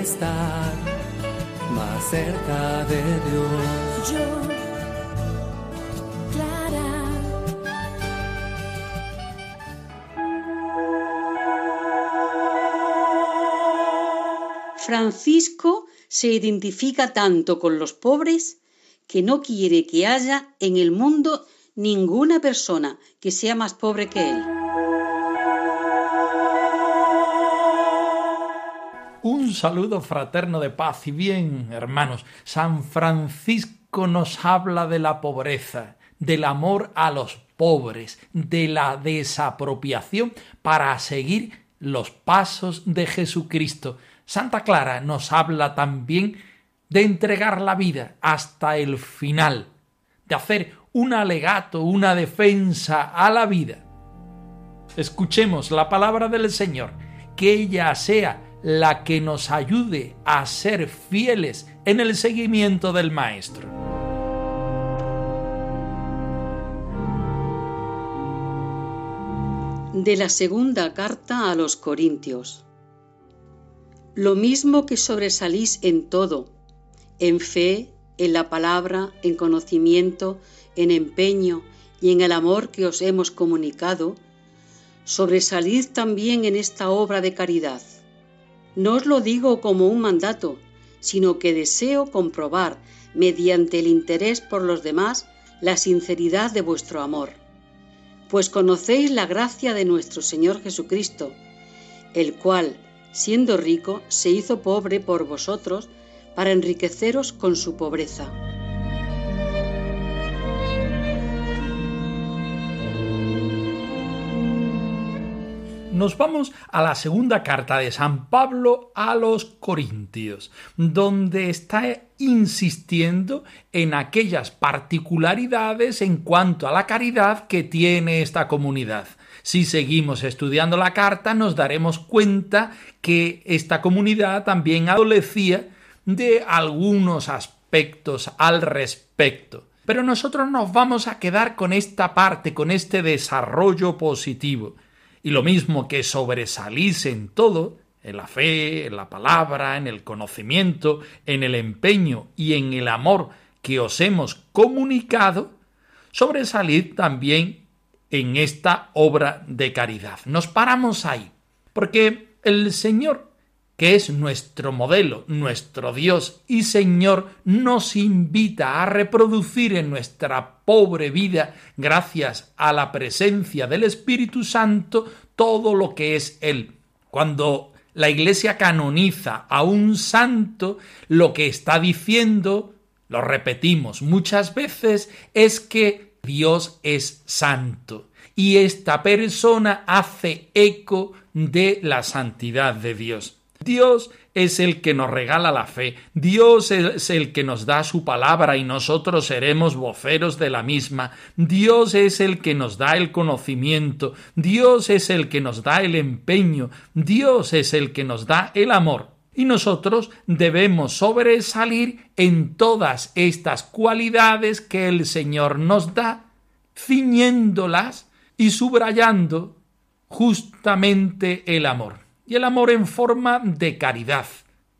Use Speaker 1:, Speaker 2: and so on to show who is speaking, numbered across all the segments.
Speaker 1: Estar más cerca de Dios.
Speaker 2: Yo, Clara.
Speaker 3: Francisco se identifica tanto con los pobres que no quiere que haya en el mundo ninguna persona que sea más pobre que él.
Speaker 4: Un saludo fraterno de paz y bien, hermanos. San Francisco nos habla de la pobreza, del amor a los pobres, de la desapropiación para seguir los pasos de Jesucristo. Santa Clara nos habla también de entregar la vida hasta el final, de hacer un alegato, una defensa a la vida. Escuchemos la palabra del Señor, que ella sea la que nos ayude a ser fieles en el seguimiento del Maestro.
Speaker 3: De la segunda carta a los Corintios. Lo mismo que sobresalís en todo, en fe, en la palabra, en conocimiento, en empeño y en el amor que os hemos comunicado, sobresalid también en esta obra de caridad. No os lo digo como un mandato, sino que deseo comprobar, mediante el interés por los demás, la sinceridad de vuestro amor. Pues conocéis la gracia de nuestro Señor Jesucristo, el cual, siendo rico, se hizo pobre por vosotros, para enriqueceros con su pobreza.
Speaker 4: Nos vamos a la segunda carta de San Pablo a los Corintios, donde está insistiendo en aquellas particularidades en cuanto a la caridad que tiene esta comunidad. Si seguimos estudiando la carta, nos daremos cuenta que esta comunidad también adolecía de algunos aspectos al respecto. Pero nosotros nos vamos a quedar con esta parte, con este desarrollo positivo y lo mismo que sobresalís en todo, en la fe, en la palabra, en el conocimiento, en el empeño y en el amor que os hemos comunicado, sobresalid también en esta obra de caridad. Nos paramos ahí, porque el Señor que es nuestro modelo, nuestro Dios y Señor, nos invita a reproducir en nuestra pobre vida, gracias a la presencia del Espíritu Santo, todo lo que es Él. Cuando la Iglesia canoniza a un santo, lo que está diciendo, lo repetimos muchas veces, es que Dios es santo y esta persona hace eco de la santidad de Dios. Dios es el que nos regala la fe, Dios es el que nos da su palabra y nosotros seremos voceros de la misma, Dios es el que nos da el conocimiento, Dios es el que nos da el empeño, Dios es el que nos da el amor. Y nosotros debemos sobresalir en todas estas cualidades que el Señor nos da, ciñéndolas y subrayando justamente el amor y el amor en forma de caridad,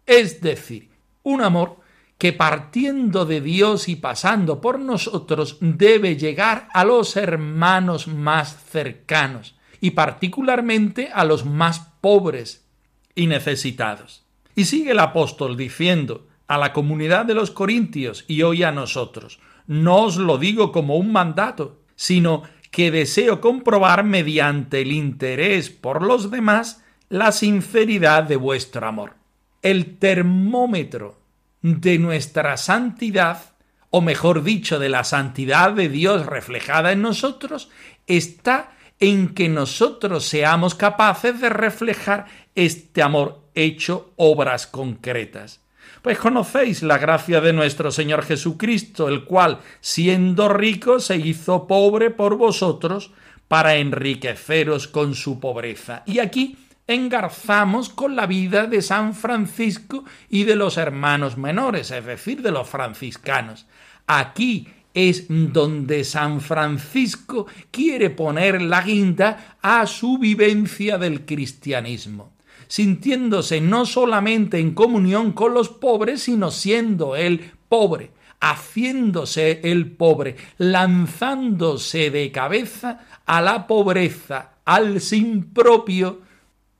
Speaker 4: es decir, un amor que partiendo de Dios y pasando por nosotros debe llegar a los hermanos más cercanos y particularmente a los más pobres y necesitados. Y sigue el apóstol diciendo a la comunidad de los Corintios y hoy a nosotros, no os lo digo como un mandato, sino que deseo comprobar mediante el interés por los demás la sinceridad de vuestro amor. El termómetro de nuestra santidad, o mejor dicho, de la santidad de Dios reflejada en nosotros, está en que nosotros seamos capaces de reflejar este amor hecho obras concretas. Pues conocéis la gracia de nuestro Señor Jesucristo, el cual, siendo rico, se hizo pobre por vosotros, para enriqueceros con su pobreza. Y aquí engarzamos con la vida de San Francisco y de los hermanos menores, es decir, de los franciscanos. Aquí es donde San Francisco quiere poner la guinda a su vivencia del cristianismo, sintiéndose no solamente en comunión con los pobres, sino siendo él pobre, haciéndose el pobre, lanzándose de cabeza a la pobreza, al sin propio,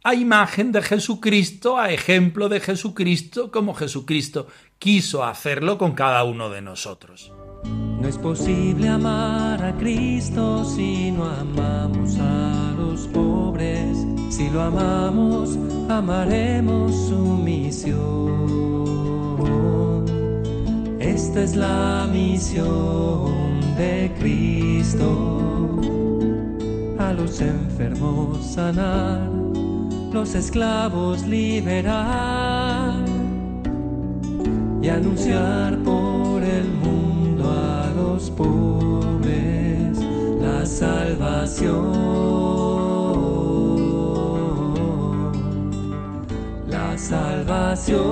Speaker 4: a imagen de Jesucristo, a ejemplo de Jesucristo, como Jesucristo quiso hacerlo con cada uno de nosotros.
Speaker 1: No es posible amar a Cristo si no amamos a los pobres. Si lo amamos, amaremos su misión. Esta es la misión de Cristo. A los enfermos sanar, los esclavos liberar y anunciar por el mundo a los pobres la salvación. La salvación.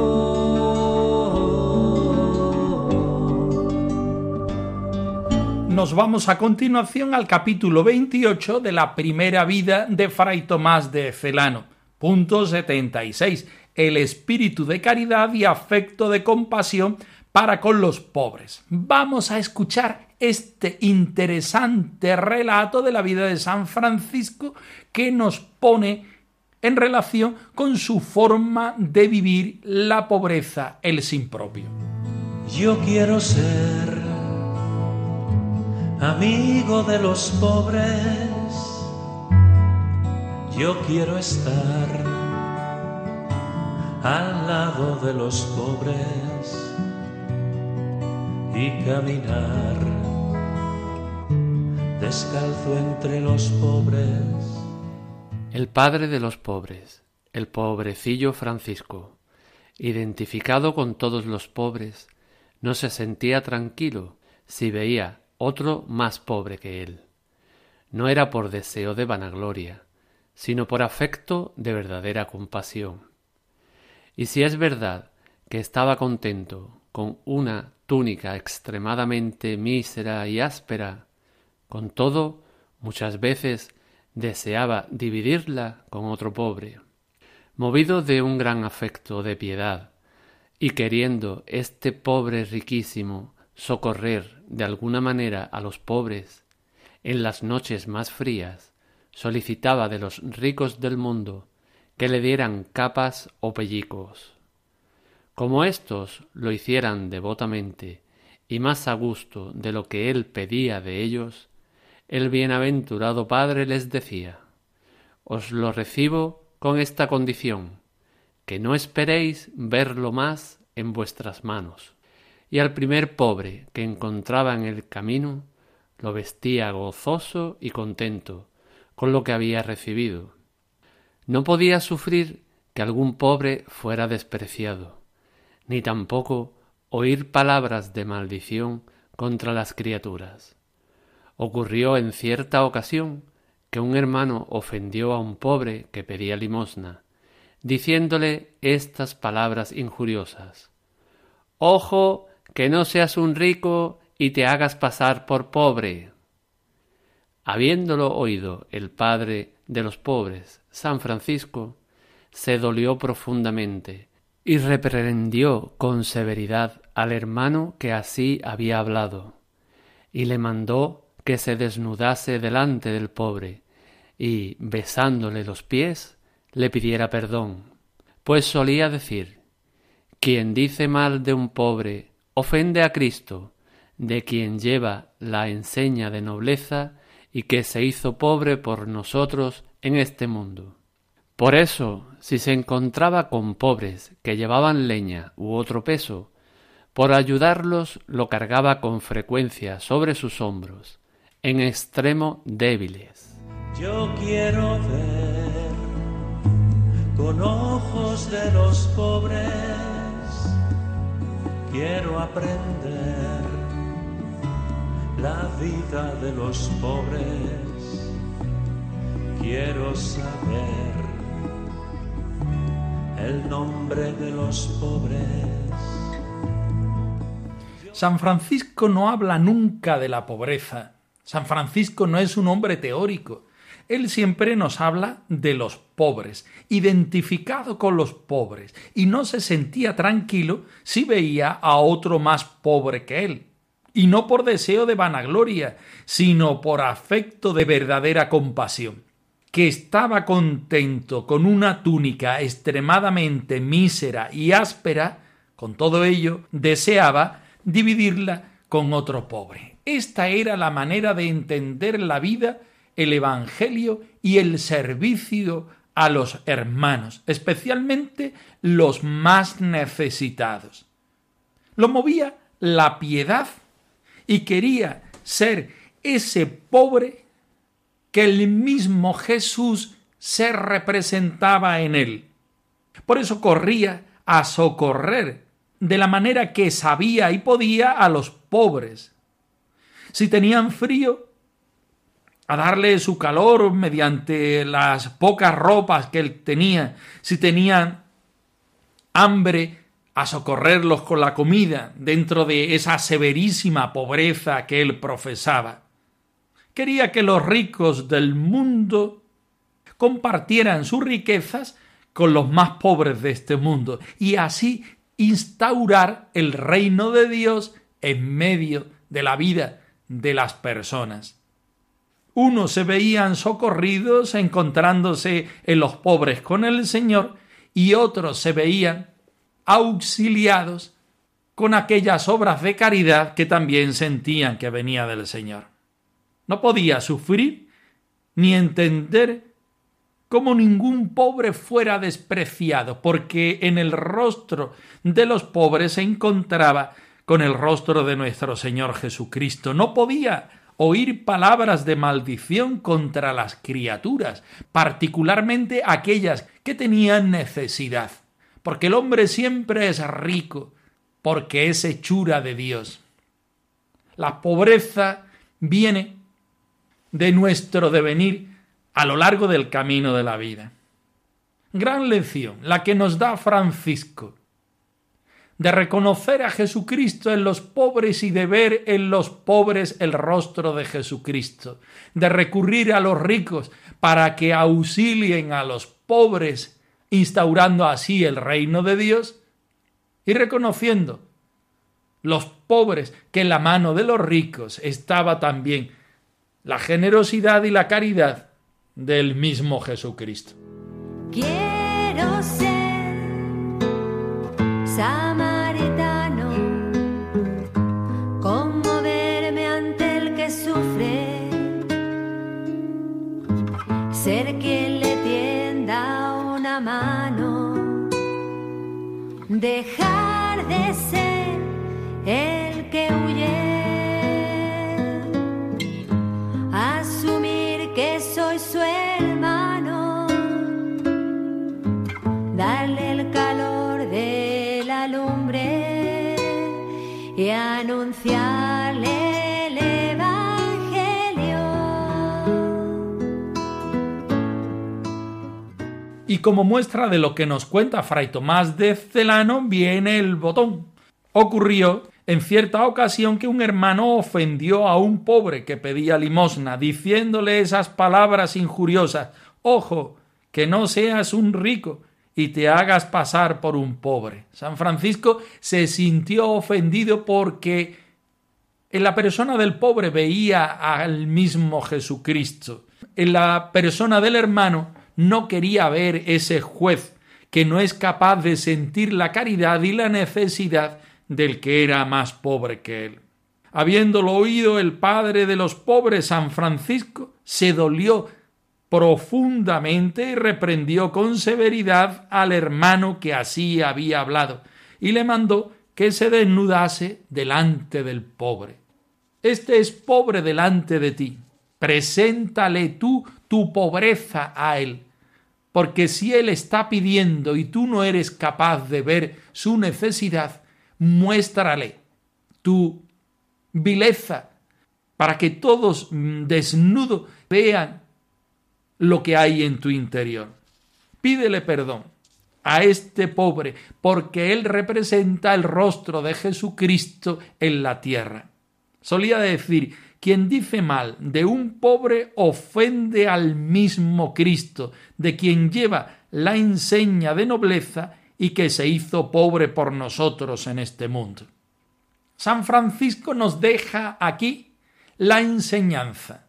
Speaker 4: nos vamos a continuación al capítulo 28 de la primera vida de Fray Tomás de Celano. Punto 76. El espíritu de caridad y afecto de compasión para con los pobres. Vamos a escuchar este interesante relato de la vida de San Francisco que nos pone en relación con su forma de vivir la pobreza, el sin propio.
Speaker 1: Yo quiero ser amigo de los pobres, yo quiero estar al lado de los pobres y caminar descalzo entre los pobres.
Speaker 2: El padre de los pobres, el pobrecillo Francisco, identificado con todos los pobres, no se sentía tranquilo si veía otro más pobre que él. No era por deseo de vanagloria, sino por afecto de verdadera compasión. Y si es verdad que estaba contento con una túnica extremadamente mísera y áspera, con todo muchas veces deseaba dividirla con otro pobre. Movido de un gran afecto de piedad, y queriendo este pobre riquísimo socorrer de alguna manera a los pobres, en las noches más frías, solicitaba de los ricos del mundo que le dieran capas o pellicos. Como éstos lo hicieran devotamente y más a gusto de lo que él pedía de ellos, el bienaventurado Padre les decía Os lo recibo con esta condición, que no esperéis verlo más en vuestras manos y al primer pobre que encontraba en el camino lo vestía gozoso y contento con lo que había recibido. No podía sufrir que algún pobre fuera despreciado, ni tampoco oír palabras de maldición contra las criaturas. Ocurrió en cierta ocasión que un hermano ofendió a un pobre que pedía limosna, diciéndole estas palabras injuriosas Ojo que no seas un rico y te hagas pasar por pobre. Habiéndolo oído el padre de los pobres, San Francisco, se dolió profundamente y reprendió con severidad al hermano que así había hablado, y le mandó que se desnudase delante del pobre, y, besándole los pies, le pidiera perdón, pues solía decir Quien dice mal de un pobre ofende a Cristo, de quien lleva la enseña de nobleza y que se hizo pobre por nosotros en este mundo. Por eso, si se encontraba con pobres que llevaban leña u otro peso, por ayudarlos lo cargaba con frecuencia sobre sus hombros, en extremo débiles.
Speaker 1: Yo quiero ver con ojos de los pobres, quiero aprender la vida de los pobres, quiero saber el nombre de los pobres.
Speaker 4: San Francisco no habla nunca de la pobreza. San Francisco no es un hombre teórico. Él siempre nos habla de los pobres, identificado con los pobres, y no se sentía tranquilo si veía a otro más pobre que él. Y no por deseo de vanagloria, sino por afecto de verdadera compasión que estaba contento con una túnica extremadamente mísera y áspera, con todo ello deseaba dividirla con otro pobre. Esta era la manera de entender la vida, el Evangelio y el servicio a los hermanos, especialmente los más necesitados. Lo movía la piedad y quería ser ese pobre que el mismo Jesús se representaba en él. Por eso corría a socorrer de la manera que sabía y podía a los pobres. Si tenían frío, a darle su calor mediante las pocas ropas que él tenía. Si tenían hambre, a socorrerlos con la comida dentro de esa severísima pobreza que él profesaba quería que los ricos del mundo compartieran sus riquezas con los más pobres de este mundo y así instaurar el reino de Dios en medio de la vida de las personas. Unos se veían socorridos encontrándose en los pobres con el Señor y otros se veían auxiliados con aquellas obras de caridad que también sentían que venía del Señor. No podía sufrir ni entender cómo ningún pobre fuera despreciado, porque en el rostro de los pobres se encontraba con el rostro de nuestro Señor Jesucristo. No podía oír palabras de maldición contra las criaturas, particularmente aquellas que tenían necesidad, porque el hombre siempre es rico, porque es hechura de Dios. La pobreza viene de nuestro devenir a lo largo del camino de la vida. Gran lección, la que nos da Francisco, de reconocer a Jesucristo en los pobres y de ver en los pobres el rostro de Jesucristo, de recurrir a los ricos para que auxilien a los pobres, instaurando así el reino de Dios, y reconociendo los pobres que en la mano de los ricos estaba también la generosidad y la caridad del mismo Jesucristo.
Speaker 5: Quiero ser dejar de ser
Speaker 4: Y como muestra de lo que nos cuenta Fray Tomás de Celano, viene el botón. Ocurrió en cierta ocasión que un hermano ofendió a un pobre que pedía limosna, diciéndole esas palabras injuriosas Ojo, que no seas un rico, y te hagas pasar por un pobre. San Francisco se sintió ofendido porque en la persona del pobre veía al mismo Jesucristo. En la persona del hermano no quería ver ese juez que no es capaz de sentir la caridad y la necesidad del que era más pobre que él. Habiéndolo oído el padre de los pobres, San Francisco, se dolió profundamente y reprendió con severidad al hermano que así había hablado, y le mandó que se desnudase delante del pobre. Este es pobre delante de ti, Preséntale tú tu pobreza a Él. Porque si Él está pidiendo y tú no eres capaz de ver su necesidad, muéstrale tu vileza para que todos mm, desnudos vean lo que hay en tu interior. Pídele perdón a este pobre, porque él representa el rostro de Jesucristo en la tierra. Solía decir, quien dice mal de un pobre ofende al mismo Cristo, de quien lleva la enseña de nobleza y que se hizo pobre por nosotros en este mundo. San Francisco nos deja aquí la enseñanza,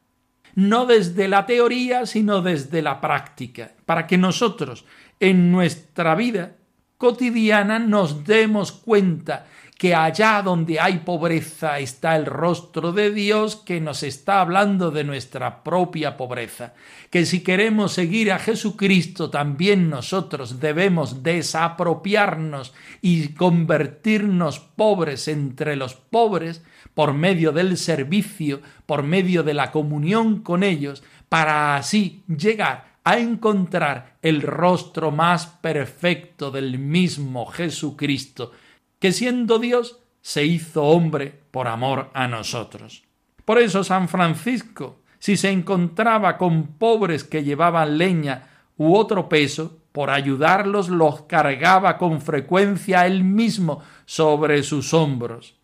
Speaker 4: no desde la teoría, sino desde la práctica, para que nosotros en nuestra vida cotidiana nos demos cuenta que allá donde hay pobreza está el rostro de Dios que nos está hablando de nuestra propia pobreza, que si queremos seguir a Jesucristo también nosotros debemos desapropiarnos y convertirnos pobres entre los pobres por medio del servicio, por medio de la comunión con ellos, para así llegar a encontrar el rostro más perfecto del mismo Jesucristo, que siendo Dios se hizo hombre por amor a nosotros. Por eso San Francisco, si se encontraba con pobres que llevaban leña u otro peso, por ayudarlos los cargaba con frecuencia él mismo sobre sus hombros.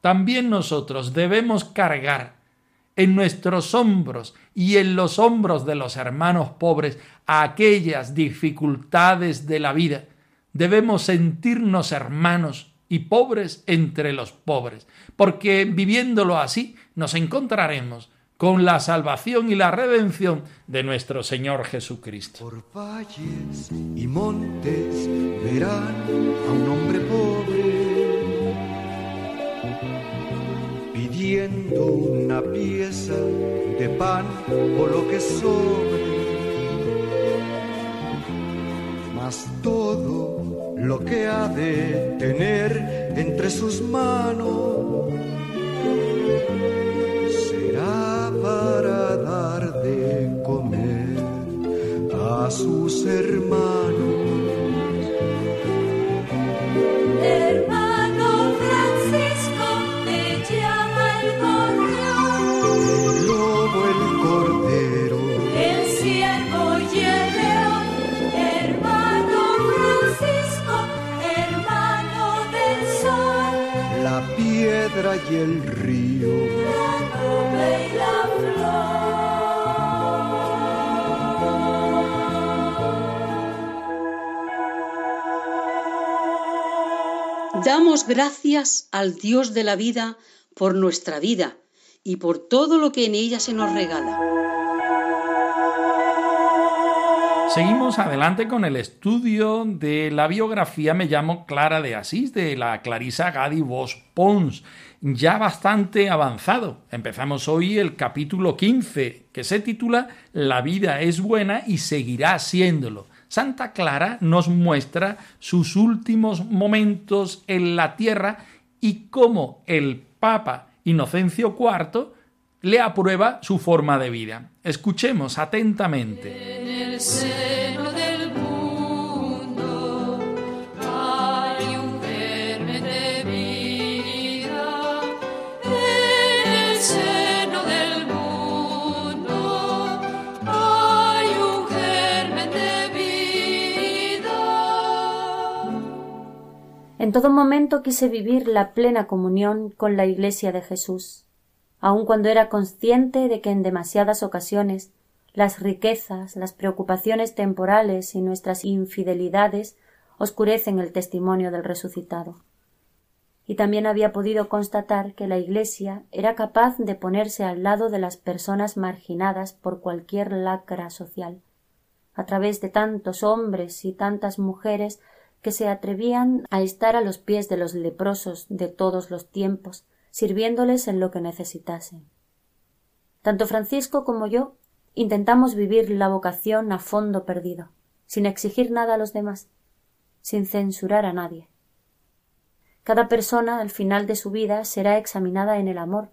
Speaker 4: También nosotros debemos cargar en nuestros hombros y en los hombros de los hermanos pobres aquellas dificultades de la vida. Debemos sentirnos hermanos y pobres entre los pobres, porque viviéndolo así nos encontraremos con la salvación y la redención de nuestro Señor Jesucristo.
Speaker 6: Por valles y montes verán a un hombre pobre pidiendo una pieza de pan o lo que sobre. Mas todo lo que ha de tener entre sus manos será para dar de comer a sus hermanos.
Speaker 3: Damos gracias al Dios de la vida por nuestra vida y por todo lo que en ella se nos regala.
Speaker 4: Seguimos adelante con el estudio de la biografía Me llamo Clara de Asís de la Clarisa Gadi Vos Pons, ya bastante avanzado. Empezamos hoy el capítulo 15, que se titula La vida es buena y seguirá siéndolo. Santa Clara nos muestra sus últimos momentos en la tierra y cómo el Papa Inocencio IV le aprueba su forma de vida. Escuchemos atentamente.
Speaker 7: En el seno
Speaker 8: En todo momento quise vivir la plena comunión con la Iglesia de Jesús, aun cuando era consciente de que en demasiadas ocasiones las riquezas, las preocupaciones temporales y nuestras infidelidades oscurecen el testimonio del resucitado. Y también había podido constatar que la Iglesia era capaz de ponerse al lado de las personas marginadas por cualquier lacra social, a través de tantos hombres y tantas mujeres que se atrevían a estar a los pies de los leprosos de todos los tiempos, sirviéndoles en lo que necesitasen. Tanto Francisco como yo intentamos vivir la vocación a fondo perdido, sin exigir nada a los demás, sin censurar a nadie. Cada persona al final de su vida será examinada en el amor,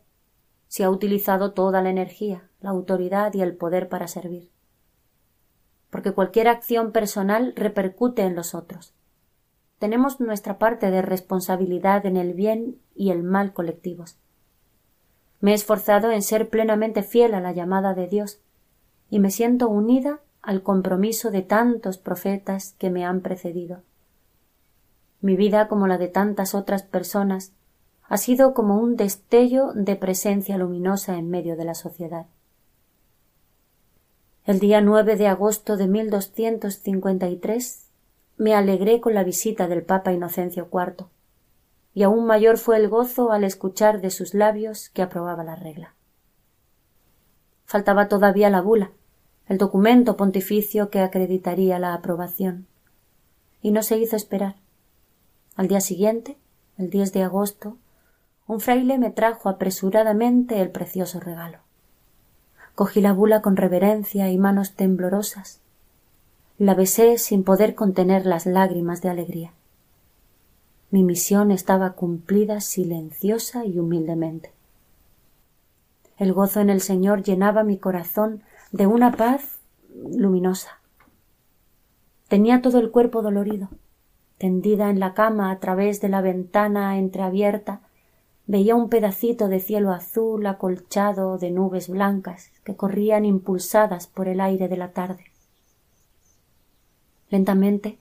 Speaker 8: si ha utilizado toda la energía, la autoridad y el poder para servir. Porque cualquier acción personal repercute en los otros. Tenemos nuestra parte de responsabilidad en el bien y el mal colectivos. Me he esforzado en ser plenamente fiel a la llamada de Dios y me siento unida al compromiso de tantos profetas que me han precedido. Mi vida, como la de tantas otras personas, ha sido como un destello de presencia luminosa en medio de la sociedad. El día 9 de agosto de 1253 me alegré con la visita del Papa Inocencio IV, y aún mayor fue el gozo al escuchar de sus labios que aprobaba la regla. Faltaba todavía la bula, el documento pontificio que acreditaría la aprobación, y no se hizo esperar. Al día siguiente, el 10 de agosto, un fraile me trajo apresuradamente el precioso regalo. Cogí la bula con reverencia y manos temblorosas. La besé sin poder contener las lágrimas de alegría. Mi misión estaba cumplida silenciosa y humildemente. El gozo en el Señor llenaba mi corazón de una paz luminosa. Tenía todo el cuerpo dolorido. Tendida en la cama a través de la ventana entreabierta, veía un pedacito de cielo azul acolchado de nubes blancas que corrían impulsadas por el aire de la tarde. Lentamente,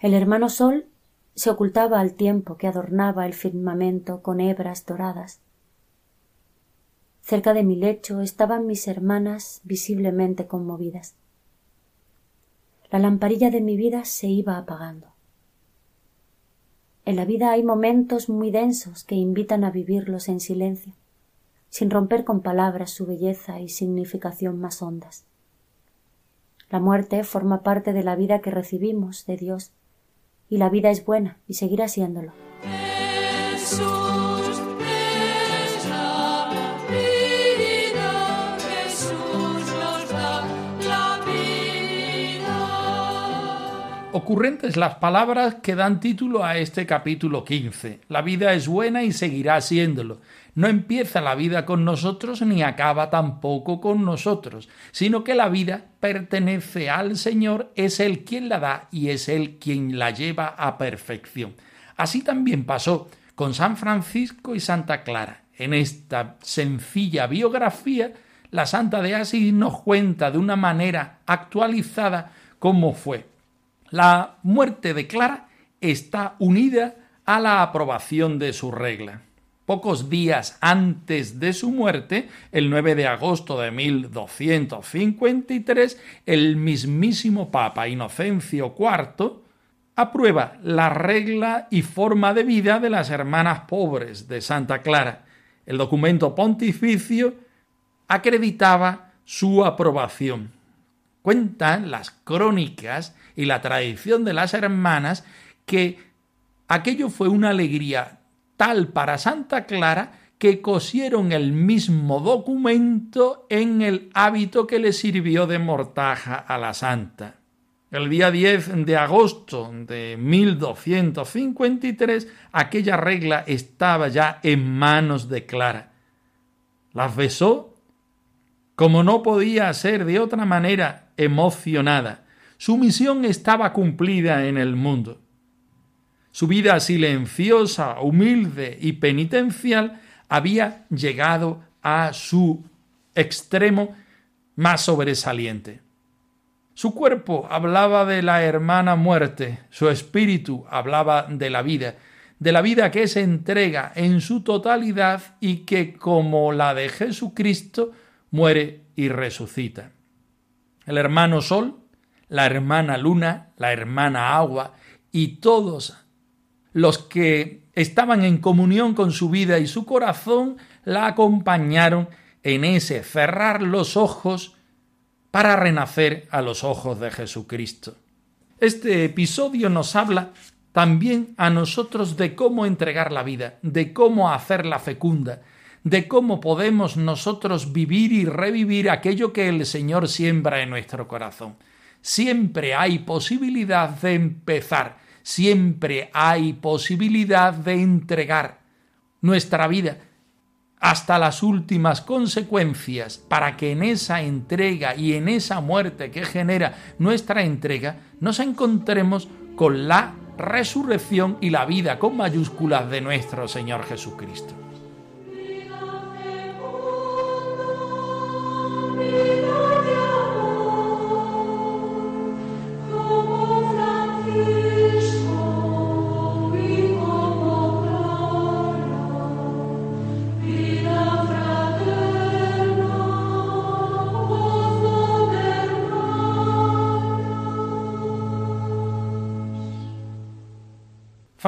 Speaker 8: el hermano sol se ocultaba al tiempo que adornaba el firmamento con hebras doradas. Cerca de mi lecho estaban mis hermanas visiblemente conmovidas. La lamparilla de mi vida se iba apagando. En la vida hay momentos muy densos que invitan a vivirlos en silencio, sin romper con palabras su belleza y significación más hondas. La muerte forma parte de la vida que recibimos de Dios, y la vida es buena y seguirá siéndolo.
Speaker 4: Ocurrentes las palabras que dan título a este capítulo 15. La vida es buena y seguirá siéndolo. No empieza la vida con nosotros ni acaba tampoco con nosotros, sino que la vida pertenece al Señor, es Él quien la da y es Él quien la lleva a perfección. Así también pasó con San Francisco y Santa Clara. En esta sencilla biografía, la Santa de Asís nos cuenta de una manera actualizada cómo fue la muerte de Clara está unida a la aprobación de su regla. Pocos días antes de su muerte, el 9 de agosto de 1253, el mismísimo Papa Inocencio IV aprueba la regla y forma de vida de las hermanas pobres de Santa Clara. El documento pontificio acreditaba su aprobación. Cuentan las crónicas y la tradición de las hermanas que aquello fue una alegría tal para Santa Clara que cosieron el mismo documento en el hábito que le sirvió de mortaja a la santa. El día 10 de agosto de 1253 aquella regla estaba ya en manos de Clara. Las besó como no podía ser de otra manera emocionada su misión estaba cumplida en el mundo. Su vida silenciosa, humilde y penitencial había llegado a su extremo más sobresaliente. Su cuerpo hablaba de la hermana muerte, su espíritu hablaba de la vida, de la vida que se entrega en su totalidad y que, como la de Jesucristo, muere y resucita. El hermano Sol la hermana luna, la hermana agua y todos los que estaban en comunión con su vida y su corazón la acompañaron en ese cerrar los ojos para renacer a los ojos de Jesucristo. Este episodio nos habla también a nosotros de cómo entregar la vida, de cómo hacerla fecunda, de cómo podemos nosotros vivir y revivir aquello que el Señor siembra en nuestro corazón siempre hay posibilidad de empezar, siempre hay posibilidad de entregar nuestra vida hasta las últimas consecuencias para que en esa entrega y en esa muerte que genera nuestra entrega nos encontremos con la resurrección y la vida con mayúsculas de nuestro Señor Jesucristo.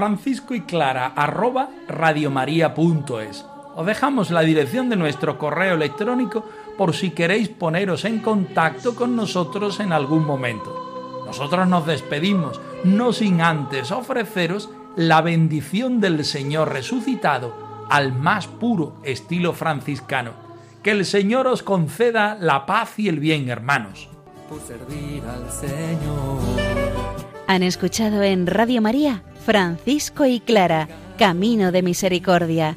Speaker 4: Francisco y clara arroba radiomaria.es. Os dejamos la dirección de nuestro correo electrónico por si queréis poneros en contacto con nosotros en algún momento. Nosotros nos despedimos, no sin antes ofreceros la bendición del Señor resucitado al más puro estilo franciscano. Que el Señor os conceda la paz y el bien, hermanos.
Speaker 1: Por servir al Señor.
Speaker 9: Han escuchado en Radio María Francisco y Clara, Camino de Misericordia,